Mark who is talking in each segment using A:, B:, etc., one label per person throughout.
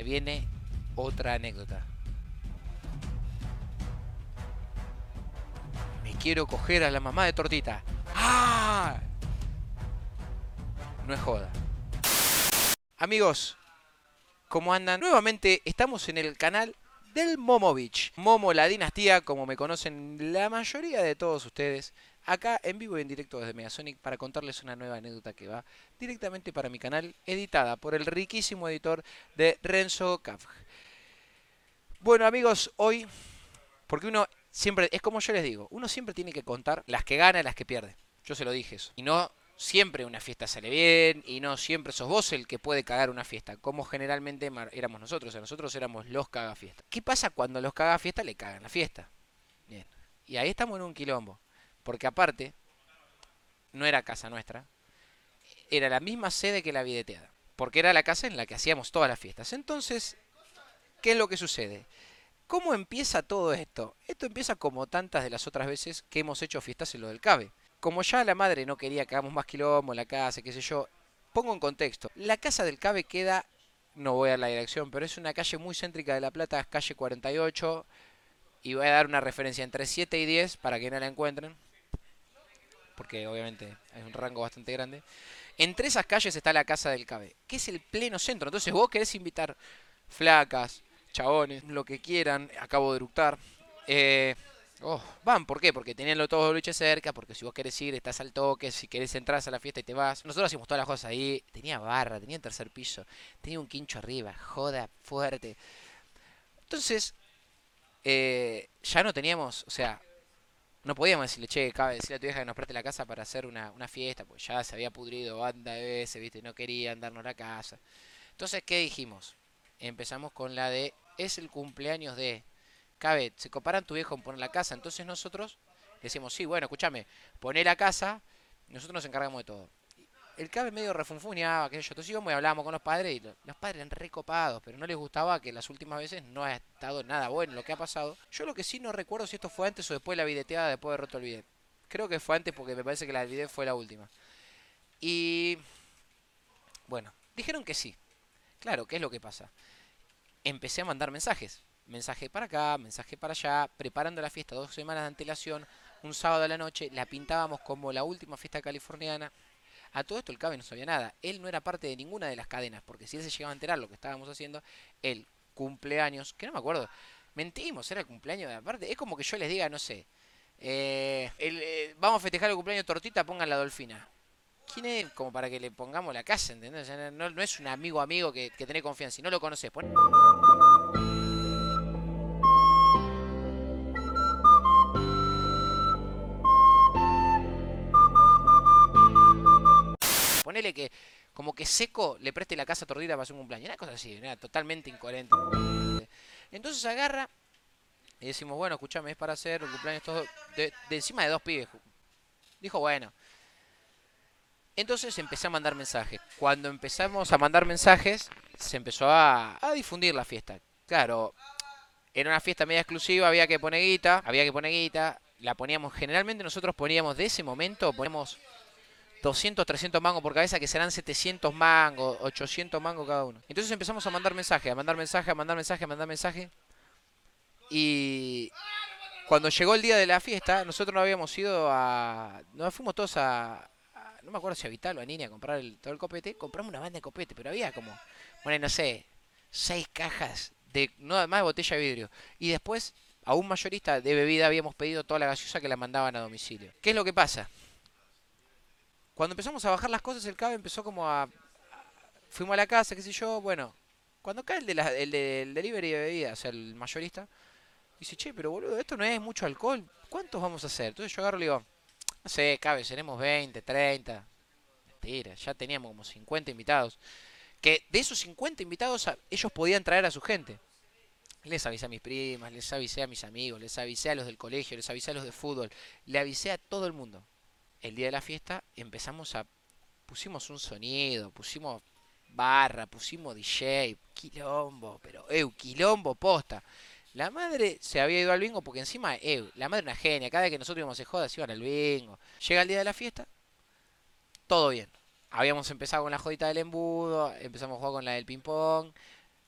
A: se viene otra anécdota. Me quiero coger a la mamá de tortita. ¡Ah! No es joda. Amigos, ¿cómo andan? Nuevamente estamos en el canal del Momovich. Momo, la dinastía, como me conocen la mayoría de todos ustedes, acá en vivo y en directo desde Megasonic para contarles una nueva anécdota que va directamente para mi canal, editada por el riquísimo editor de Renzo Kafg. Bueno amigos, hoy, porque uno siempre, es como yo les digo, uno siempre tiene que contar las que gana y las que pierde. Yo se lo dije eso. Y no siempre una fiesta sale bien y no siempre sos vos el que puede cagar una fiesta, como generalmente éramos nosotros, o sea, nosotros éramos los cagafiestas. ¿Qué pasa cuando los cagafiestas le cagan la fiesta? Bien. Y ahí estamos en un quilombo, porque aparte no era casa nuestra, era la misma sede que la videteada, porque era la casa en la que hacíamos todas las fiestas. Entonces, ¿qué es lo que sucede? ¿Cómo empieza todo esto? Esto empieza como tantas de las otras veces que hemos hecho fiestas en lo del CABE como ya la madre no quería que hagamos más quilombo en la casa, qué sé yo, pongo en contexto. La casa del Cabe queda, no voy a la dirección, pero es una calle muy céntrica de La Plata, es calle 48. Y voy a dar una referencia entre 7 y 10 para que no la encuentren. Porque obviamente es un rango bastante grande. Entre esas calles está la casa del Cabe, que es el pleno centro. Entonces vos querés invitar flacas, chabones, lo que quieran. Acabo de eructar. Eh, Oh, van, ¿por qué? Porque tenían todos los boliches cerca, porque si vos querés ir, estás al toque, si querés entrar a la fiesta y te vas. Nosotros hacíamos todas las cosas ahí. Tenía barra, tenía tercer piso, tenía un quincho arriba, joda fuerte. Entonces, eh, ya no teníamos, o sea, no podíamos decirle, che, cabe decirle a tu hija que nos preste la casa para hacer una, fiesta, pues ya se había pudrido banda de veces, viste, no querían darnos la casa. Entonces, ¿qué dijimos? Empezamos con la de, es el cumpleaños de cabe, se comparan tu viejo en poner la casa. Entonces nosotros decimos, sí, bueno, escúchame, poné la casa, nosotros nos encargamos de todo. El cabe medio refunfuñaba, qué sé yo. Entonces íbamos y hablábamos con los padres y los padres eran recopados, pero no les gustaba que las últimas veces no ha estado nada bueno lo que ha pasado. Yo lo que sí no recuerdo si esto fue antes o después de la videteada, después de roto el bidet. Creo que fue antes porque me parece que la del fue la última. Y bueno, dijeron que sí. Claro, ¿qué es lo que pasa? Empecé a mandar mensajes mensaje para acá, mensaje para allá, preparando la fiesta dos semanas de antelación, un sábado a la noche, la pintábamos como la última fiesta californiana. A todo esto el Cabe no sabía nada. Él no era parte de ninguna de las cadenas, porque si él se llegaba a enterar lo que estábamos haciendo, el cumpleaños, que no me acuerdo, mentimos, era el cumpleaños de aparte. Es como que yo les diga, no sé, eh, eh, vamos a festejar el cumpleaños tortita, pongan la dolfina. ¿Quién es? Como para que le pongamos la casa, ¿entendés? no, es un amigo amigo que, que tenés confianza, si no lo conoces. Que como que seco le preste la casa tordida para hacer un cumpleaños. Una cosa así, era totalmente incoherente. Entonces agarra y decimos, bueno, escúchame, es para hacer un cumpleaños todo de, encima de dos pibes. Dijo, bueno. Entonces empecé a mandar mensajes. Cuando empezamos a mandar mensajes, se empezó a, a difundir la fiesta. Claro, era una fiesta media exclusiva, había que poner guita, había que poner guita. La poníamos, generalmente nosotros poníamos de ese momento, ponemos 200, 300 mangos por cabeza, que serán 700 mangos, 800 mangos cada uno. Entonces empezamos a mandar mensajes, a mandar mensajes, a mandar mensajes, a mandar mensajes. Y cuando llegó el día de la fiesta, nosotros no habíamos ido a... Nos fuimos todos a... no me acuerdo si a Vital o a Nini a comprar el, todo el copete. Compramos una banda de copete, pero había como, bueno, no sé, seis cajas de... No, más de botella de vidrio. Y después, a un mayorista de bebida habíamos pedido toda la gaseosa que la mandaban a domicilio. ¿Qué es lo que pasa? Cuando empezamos a bajar las cosas, el cabe empezó como a... Fuimos a la casa, qué sé yo, bueno. Cuando cae el, de la, el del delivery de bebidas, o sea, el mayorista, dice, che, pero boludo, esto no es mucho alcohol. ¿Cuántos vamos a hacer? Entonces yo agarro y digo, no sé, cabe, seremos 20, 30. Mentira, ya teníamos como 50 invitados. Que de esos 50 invitados ellos podían traer a su gente. Les avisé a mis primas, les avisé a mis amigos, les avisé a los del colegio, les avisé a los de fútbol, le avisé a todo el mundo el día de la fiesta empezamos a... Pusimos un sonido, pusimos barra, pusimos DJ, quilombo, pero, eu, quilombo posta. La madre se había ido al bingo porque encima, eu, la madre una genia, cada vez que nosotros íbamos a jodas iban al bingo. Llega el día de la fiesta, todo bien. Habíamos empezado con la jodita del embudo, empezamos a jugar con la del ping pong.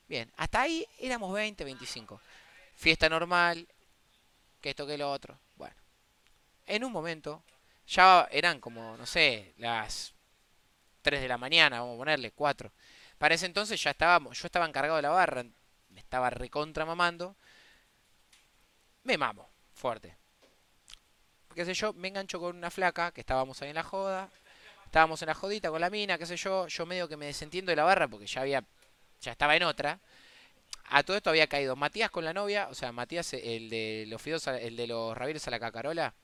A: Bien, hasta ahí éramos 20, 25. Fiesta normal, que esto que lo otro. Bueno, en un momento, ya eran como, no sé, las 3 de la mañana, vamos a ponerle 4. Para ese entonces ya estábamos, yo estaba encargado de la barra, me estaba recontra mamando. Me mamo, fuerte. Qué sé yo, me engancho con una flaca, que estábamos ahí en la joda. Estábamos en la jodita con la mina, qué sé yo. Yo medio que me desentiendo de la barra porque ya había, ya estaba en otra. A todo esto había caído Matías con la novia, o sea, Matías, el de los fideos, el de los ravioles a la cacarola,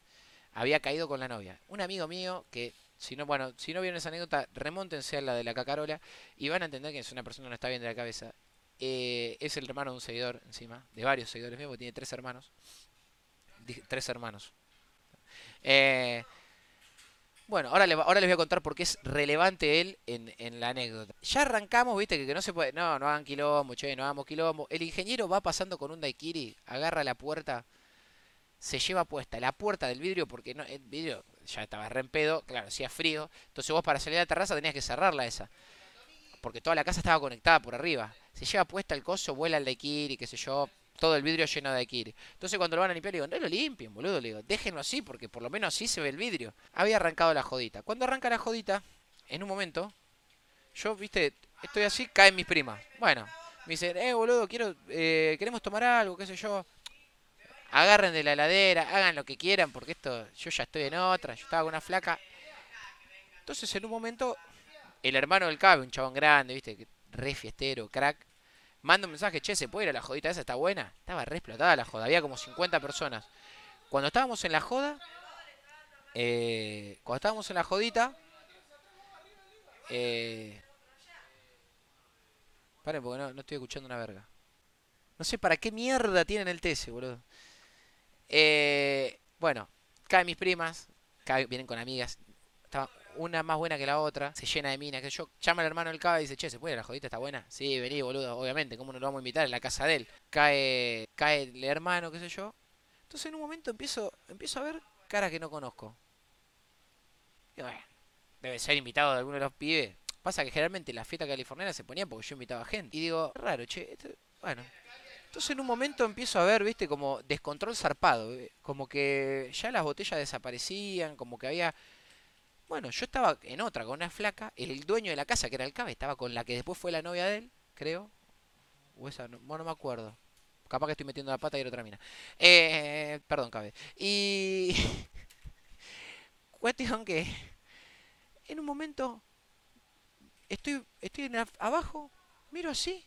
A: había caído con la novia. Un amigo mío que, si no, bueno, si no vieron esa anécdota, remóntense a la de la cacarola y van a entender que es una persona que no está bien de la cabeza. Eh, es el hermano de un seguidor encima, de varios seguidores míos, porque tiene tres hermanos. tres hermanos. Eh, bueno, ahora, ahora les voy a contar por qué es relevante él en, la anécdota. Ya arrancamos, viste, que, no se puede. No, no hagan quilombo, che, no hagamos quilombo. El ingeniero va pasando con un daiquiri, agarra la puerta, se lleva puesta la puerta del vidrio, porque no, el vidrio ya estaba re en pedo, claro, hacía frío. Entonces vos para salir a la terraza tenías que cerrarla esa. Porque toda la casa estaba conectada por arriba. Se lleva puesta el coso, vuela el daiquiri, qué sé yo, todo el vidrio lleno de Kiri. Entonces cuando lo van a limpiar, le digo, no lo limpien, boludo. Le digo, déjenlo así porque por lo menos así se ve el vidrio. Había arrancado la jodita. Cuando arranca la jodita, en un momento, yo, viste, estoy así, caen mis primas. Bueno, me dicen, eh, boludo, quiero, eh, queremos tomar algo, qué sé yo. Agarren de la heladera, hagan lo que quieran, porque esto, yo ya estoy en otra, yo estaba con una flaca. Entonces en un momento, el hermano del cabe, un chabón grande, viste, re fiestero, crack, Manda un mensaje, che, ¿se puede ir a la jodita esa? ¿Está buena? Estaba re explotada la joda, había como 50 personas. Cuando estábamos en la joda, eh, cuando estábamos en la jodita, eh, paren porque no, estoy escuchando una verga. No sé para qué mierda tienen el TS, boludo. Eh, bueno, caen mis primas, vienen con amigas. Una más buena que la otra, se llena de minas, que yo llama al hermano del cava y dice, che, ¿se puede? ¿La jodita está buena? Sí, vení, boludo, obviamente, ¿cómo no lo vamos a invitar? En la casa de él. Cae, cae el hermano, qué sé yo. Entonces en un momento empiezo, empiezo a ver caras que no conozco. Y bueno, debe ser invitado de alguno de los pibes. Pasa que generalmente la fiesta californiana se ponía porque yo invitaba gente. Y digo, raro, che, bueno. Entonces en un momento empiezo a ver, viste, como descontrol zarpado. Eh, como que ya las botellas desaparecían, como que había bueno, yo estaba en otra con una flaca, el dueño de la casa, que era el Cabe, estaba con la que después fue la novia de él, creo. O esa, no, bueno, no me acuerdo. Capaz que estoy metiendo la pata y era otra mina. Eh, perdón, Cabe. Y... Cuestión que... En un momento... Estoy, estoy en abajo, miro así,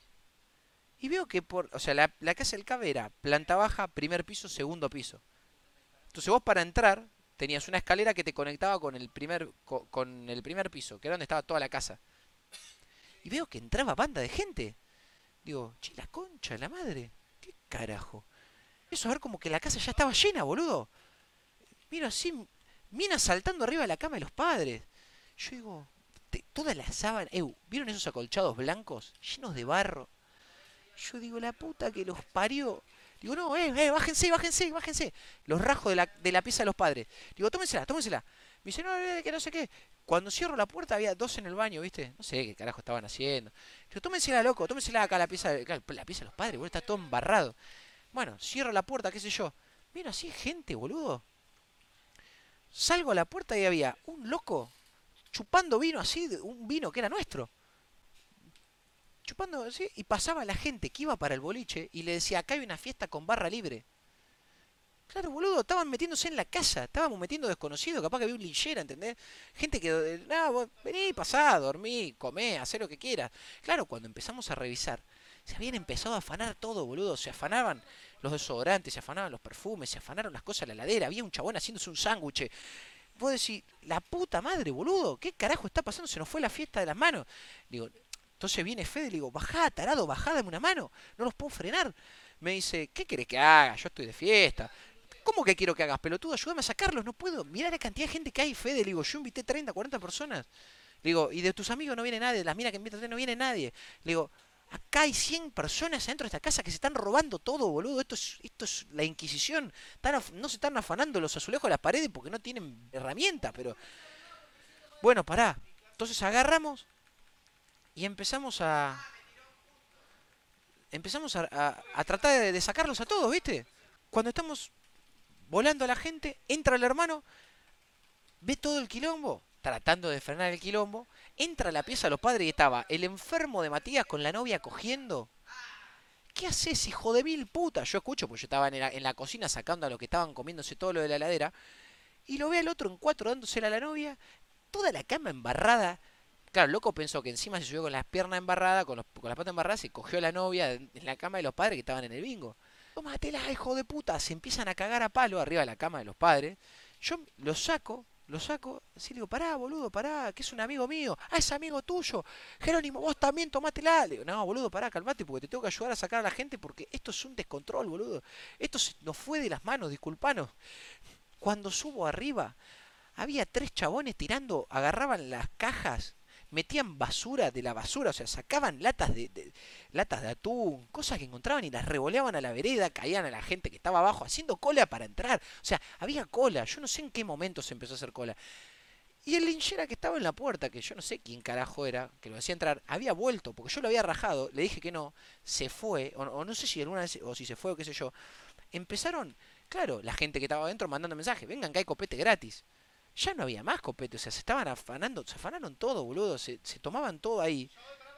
A: y veo que por... O sea, la, la casa del Cabe era planta baja, primer piso, segundo piso. Entonces vos para entrar, tenías una escalera que te conectaba con el primer con, el primer piso, que era donde estaba toda la casa. Y veo que entraba banda de gente. Digo, che, la concha, la madre. ¿Qué carajo? Eso a ver como que la casa ya estaba llena, boludo. Mira así, mina saltando arriba de la cama de los padres. Yo digo, toda la sábana, ¿vieron esos acolchados blancos llenos de barro? Yo digo, la puta que los parió. Digo, no, eh, eh, bájense, bájense, bájense. Los rajos de la, de la pieza de los padres. Digo, tómensela, tómensela. Me dice, no, eh, que no sé qué. Cuando cierro la puerta había dos en el baño, ¿viste? No sé qué carajo estaban haciendo. Digo, tómensela, loco, tómensela acá la pieza, de, la pieza de los padres, boludo, está todo embarrado. Bueno, cierro la puerta, qué sé yo. Mira, así gente, boludo. Salgo a la puerta y había un loco chupando vino así, un vino que era nuestro y pasaba la gente que iba para el boliche y le decía, acá hay una fiesta con barra libre. Claro, boludo, estaban metiéndose en la casa, estábamos metiendo desconocidos, capaz que había un linchera, ¿entendés? Gente que, eh, no, vení, pasá, dormí, comé, hacé lo que quieras. Claro, cuando empezamos a revisar, se habían empezado a afanar todo, boludo, se afanaban los desodorantes, se afanaban los perfumes, se afanaron las cosas en la heladera, había un chabón haciéndose un sándwich. Vos decís, la puta madre, boludo, ¿qué carajo está pasando? Se nos fue la fiesta de las manos. Digo, entonces viene Fede y le digo, bajá, tarado, bajá, dame una mano, no los puedo frenar. Me dice, ¿qué querés que haga? Yo estoy de fiesta. ¿Cómo que quiero que hagas, pelotudo? Ayúdame a sacarlos, no puedo. Mirá la cantidad de gente que hay, Fede. Le digo, yo invité 30, 40 personas. Le digo, y de tus amigos no viene nadie, de las minas que invitas no viene nadie. Le digo, acá hay 100 personas adentro de esta casa que se están robando todo, boludo. Esto es, esto es la Inquisición. no se están afanando los azulejos de las paredes porque no tienen herramientas, pero... Bueno, pará. Entonces agarramos, y empezamos a... empezamos a, tratar de, sacarlos a todos, ¿viste? Cuando estamos volando a la gente, entra el hermano, ve todo el quilombo, tratando de frenar el quilombo, entra a la pieza de los padres y estaba el enfermo de Matías con la novia cogiendo. ¿Qué haces, hijo de mil puta? Yo escucho, porque yo estaba en la, cocina sacando a lo que estaban comiéndose todo lo de la heladera. Y lo ve al otro en cuatro dándosela a la novia, toda la cama embarrada. Claro, el loco pensó que encima se subió con las piernas embarradas, con, con las patas embarradas, se cogió a la novia en la cama de los padres que estaban en el bingo. Tómatela, hijo de puta. Se empiezan a cagar a palo arriba de la cama de los padres. Yo lo saco, lo saco, así digo, pará, boludo, pará, que es un amigo mío. Ah, es amigo tuyo. Jerónimo, vos también tomátela. Le digo, no, boludo, pará, calmate, porque te tengo que ayudar a sacar a la gente porque esto es un descontrol, boludo. Esto se nos fue de las manos, disculpanos. Cuando subo arriba, había tres chabones tirando, agarraban las cajas metían basura de la basura, o sea, sacaban latas de, latas de atún, cosas que encontraban y las revoleaban a la vereda, caían a la gente que estaba abajo haciendo cola para entrar. O sea, había cola, yo no sé en qué momento se empezó a hacer cola. Y el linchera que estaba en la puerta, que yo no sé quién carajo era, que lo hacía entrar, había vuelto, porque yo lo había rajado, le dije que no, se fue, o, no sé si alguna vez, o si se fue o qué sé yo. Empezaron, claro, la gente que estaba adentro mandando mensajes, vengan que hay copete gratis ya no había más copete, o sea, se estaban afanando, se afanaron todo, boludo, se, tomaban todo ahí.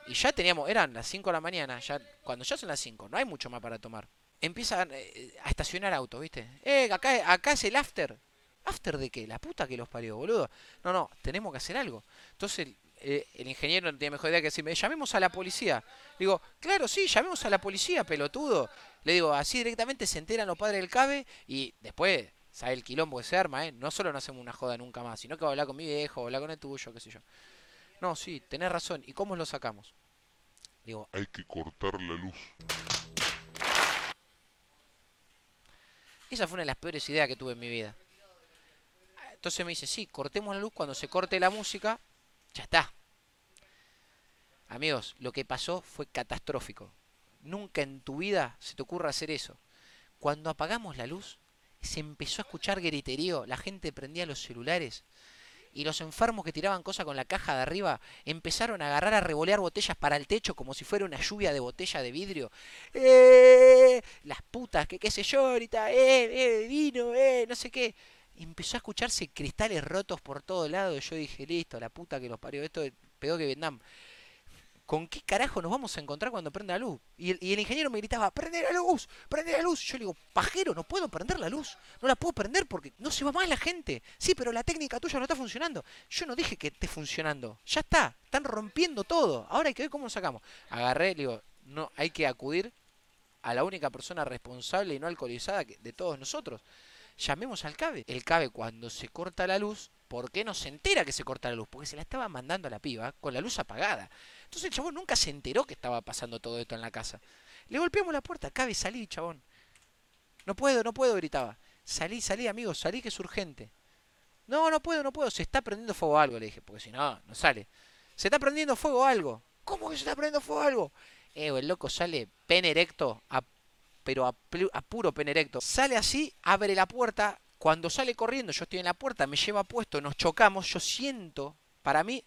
A: Y ya teníamos, eran las 5 de la mañana, ya cuando ya son las 5, no hay mucho más para tomar. Empiezan eh, a estacionar autos, ¿viste? Eh, acá, acá es el after. ¿After de qué? La puta que los parió, boludo. No, no, tenemos que hacer algo. Entonces eh, el ingeniero no tiene mejor idea que decirme, llamemos a la policía. Digo, claro, sí, llamemos a la policía, pelotudo. Le digo, así directamente se enteran los padres del CABE y después sabe el quilombo que se arma, ¿eh? No solo no hacemos una joda nunca más, sino que va a hablar con mi viejo, va a hablar con el tuyo, qué sé yo. No, sí, tenés razón. ¿Y cómo lo sacamos?
B: Digo, hay que cortar la luz.
A: Esa fue una de las peores ideas que tuve en mi vida. Entonces me dice, sí, cortemos la luz, cuando se corte la música, ya está. Amigos, lo que pasó fue catastrófico. Nunca en tu vida se te ocurra hacer eso. Cuando apagamos la luz, se empezó a escuchar griterío, la gente prendía los celulares y los enfermos que tiraban cosas con la caja de arriba empezaron a agarrar a revolear botellas para el techo como si fuera una lluvia de botella de vidrio. ¡Eh! Las putas, que qué sé yo ahorita, ¡eh! ¡eh! Vino, ¡eh! No sé qué. Empezó a escucharse cristales rotos por todos lados. Y yo dije, listo, la puta que los parió. Esto es peor que Vietnam. ¿Con qué carajo nos vamos a encontrar cuando prenda la luz? Y el, ingeniero me gritaba, prende la luz, prende la luz. Yo le digo, pajero, no puedo prender la luz. No la puedo prender porque no se va más la gente. Sí, pero la técnica tuya no está funcionando. Yo no dije que esté funcionando. Ya está, están rompiendo todo. Ahora hay que ver cómo lo sacamos. Agarré, le digo, no, hay que acudir a la única persona responsable y no alcoholizada de todos nosotros. Llamemos al CABE. El CABE cuando se corta la luz, ¿por qué no se entera que se corta la luz? Porque se la estaba mandando a la piba con la luz apagada. Entonces el chabón nunca se enteró que estaba pasando todo esto en la casa. Le golpeamos la puerta, cabe, salí, chabón. No puedo, no puedo, gritaba. Salí, salí, amigo, salí que es urgente. No, no puedo, no puedo, se está prendiendo fuego algo, le dije, porque si no, no sale. Se está prendiendo fuego algo. ¿Cómo que se está prendiendo fuego algo? Eh, el loco sale pen erecto, pero a, a puro pen erecto. Sale así, abre la puerta. Cuando sale corriendo, yo estoy en la puerta, me lleva puesto, nos chocamos, yo siento, para mí,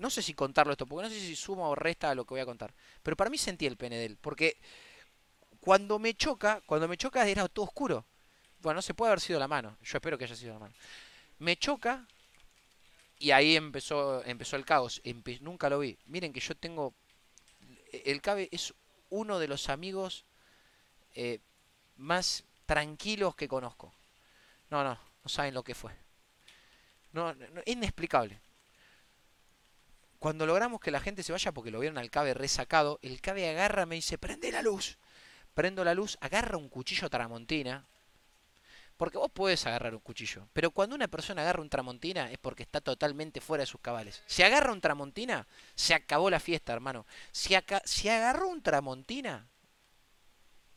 A: no sé si contarlo esto, porque no sé si suma o resta a lo que voy a contar. Pero para mí sentí el pene de él, porque cuando me choca, cuando me choca era todo oscuro. Bueno, no se puede haber sido la mano. Yo espero que haya sido la mano. Me choca y ahí empezó, empezó el caos. nunca lo vi. Miren que yo tengo... El Cabe es uno de los amigos eh, más tranquilos que conozco. No, no, no saben lo que fue. No, no, inexplicable. Cuando logramos que la gente se vaya porque lo vieron al cabe resacado, el cabe agarra, me dice, prende la luz. Prendo la luz, agarra un cuchillo tramontina. Porque vos podés agarrar un cuchillo. Pero cuando una persona agarra un tramontina es porque está totalmente fuera de sus cabales. Si agarra un tramontina, se acabó la fiesta, hermano. Si, si agarró un tramontina,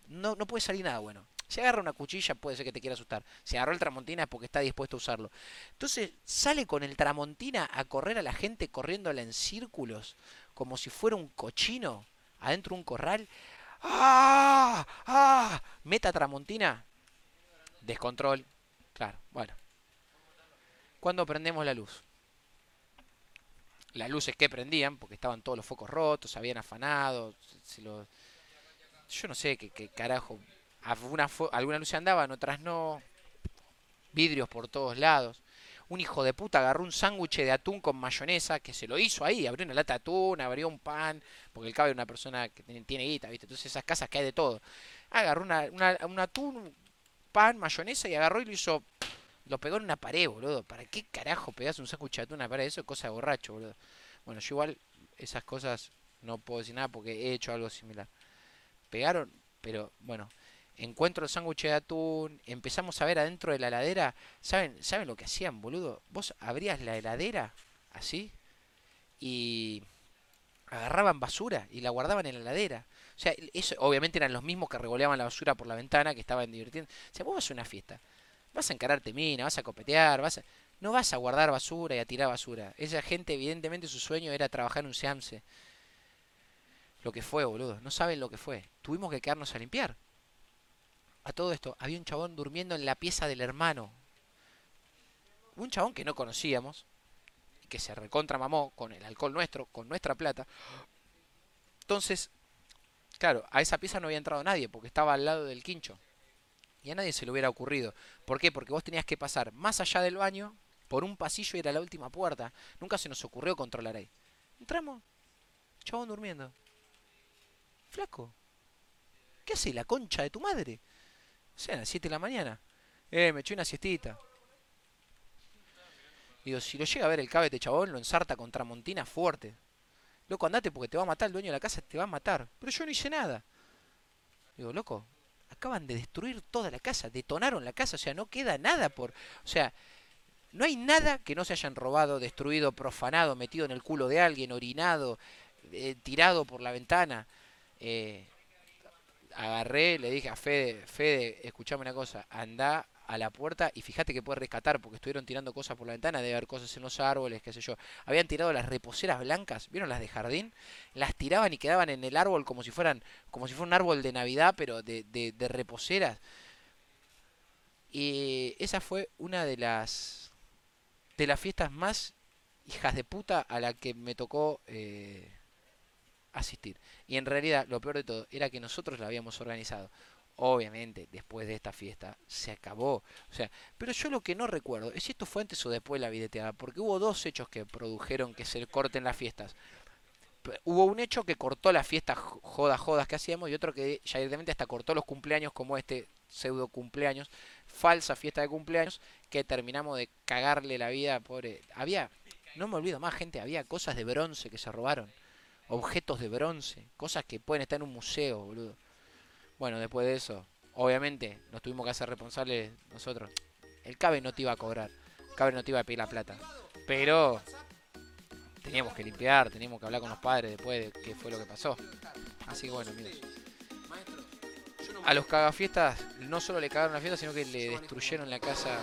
A: no, no puede salir nada bueno. Si agarra una cuchilla puede ser que te quiera asustar. Si agarró el tramontina es porque está dispuesto a usarlo. Entonces sale con el tramontina a correr a la gente corriéndola en círculos, como si fuera un cochino adentro de un corral. ¡Ah! ¡Ah! Meta tramontina. Descontrol. Claro, bueno. Cuando prendemos la luz. las luces que prendían, porque estaban todos los focos rotos, habían afanado, se lo- yo no sé qué, qué carajo, alguna, fo- algunas luces andaban, otras no, vidrios por todos lados. Un hijo de puta agarró un sándwich de atún con mayonesa, que se lo hizo ahí, abrió una lata de atún, abrió un pan, porque el cabe es una persona que tiene, tiene guita, ¿viste? Entonces esas casas que hay de todo. Agarró una, una- un atún, pan, mayonesa y agarró y lo hizo, lo pegó en una pared, boludo. ¿Para qué carajo pegás un sándwich de atún en una pared? Eso es cosa de borracho, boludo. Bueno, yo igual esas cosas no puedo decir nada porque he hecho algo similar. Pegaron, pero bueno, encuentro el sándwich de atún, empezamos a ver adentro de la heladera, ¿saben, ¿saben lo que hacían, boludo? Vos abrías la heladera así y agarraban basura y la guardaban en la heladera. O sea, eso obviamente eran los mismos que revoleaban la basura por la ventana, que estaban divirtiendo. O sea, vos vas a una fiesta, vas a encararte mina, vas a copetear, vas a... No vas a guardar basura y a tirar basura. Esa gente, evidentemente, su sueño era trabajar en un SEAMSE. Lo que fue, boludo. No saben lo que fue. Tuvimos que quedarnos a limpiar. A todo esto, había un chabón durmiendo en la pieza del hermano. Un chabón que no conocíamos, que se recontra mamó con el alcohol nuestro, con nuestra plata. Entonces, claro, a esa pieza no había entrado nadie, porque estaba al lado del quincho. Y a nadie se le hubiera ocurrido. ¿Por qué? Porque vos tenías que pasar más allá del baño, por un pasillo y era la última puerta. Nunca se nos ocurrió controlar ahí. Entramos, chabón durmiendo. Flaco, ¿qué hace la concha de tu madre? Sea, a las 7 de la mañana. Eh, me eché una siestita. Digo, si lo llega a ver el cabe este chabón, lo ensarta contra Montina fuerte. Loco, andate porque te va a matar el dueño de la casa, te va a matar. Pero yo no hice nada. Digo, loco, acaban de destruir toda la casa, detonaron la casa, o sea, no queda nada por... O sea, no hay nada que no se hayan robado, destruido, profanado, metido en el culo de alguien, orinado, eh, tirado por la ventana. Eh, agarré, le dije a Fede, Fede, escuchame una cosa, anda a la puerta y fíjate que puedes rescatar, porque estuvieron tirando cosas por la ventana, debe haber cosas en los árboles, qué sé yo. Habían tirado las reposeras blancas, ¿vieron las de jardín? Las tiraban y quedaban en el árbol como si fueran, como si fuera un árbol de Navidad, pero de, de, de reposeras. Y esa fue una de las de las fiestas más hijas de puta a la que me tocó eh, asistir. Y en realidad, lo peor de todo, era que nosotros la habíamos organizado. Obviamente, después de esta fiesta, se acabó. O sea, pero yo lo que no recuerdo es si esto fue antes o después de la videteada, porque hubo dos hechos que produjeron que se corten las fiestas. Hubo un hecho que cortó las fiestas jo- jodas, jodas que hacíamos, y otro que ya directamente hasta cortó los cumpleaños, como este pseudo cumpleaños, falsa fiesta de cumpleaños, que terminamos de cagarle la vida, pobre. Había, no me olvido más, gente, había cosas de bronce que se robaron objetos de bronce, cosas que pueden estar en un museo, boludo. Bueno, después de eso, obviamente nos tuvimos que hacer responsables nosotros. El CABE no te iba a cobrar, el CABE no te iba a pedir la plata, pero teníamos que limpiar, teníamos que hablar con los padres después de qué fue lo que pasó. Así que bueno, amigos. A los cagafiestas no solo le cagaron la fiesta, sino que le destruyeron la casa.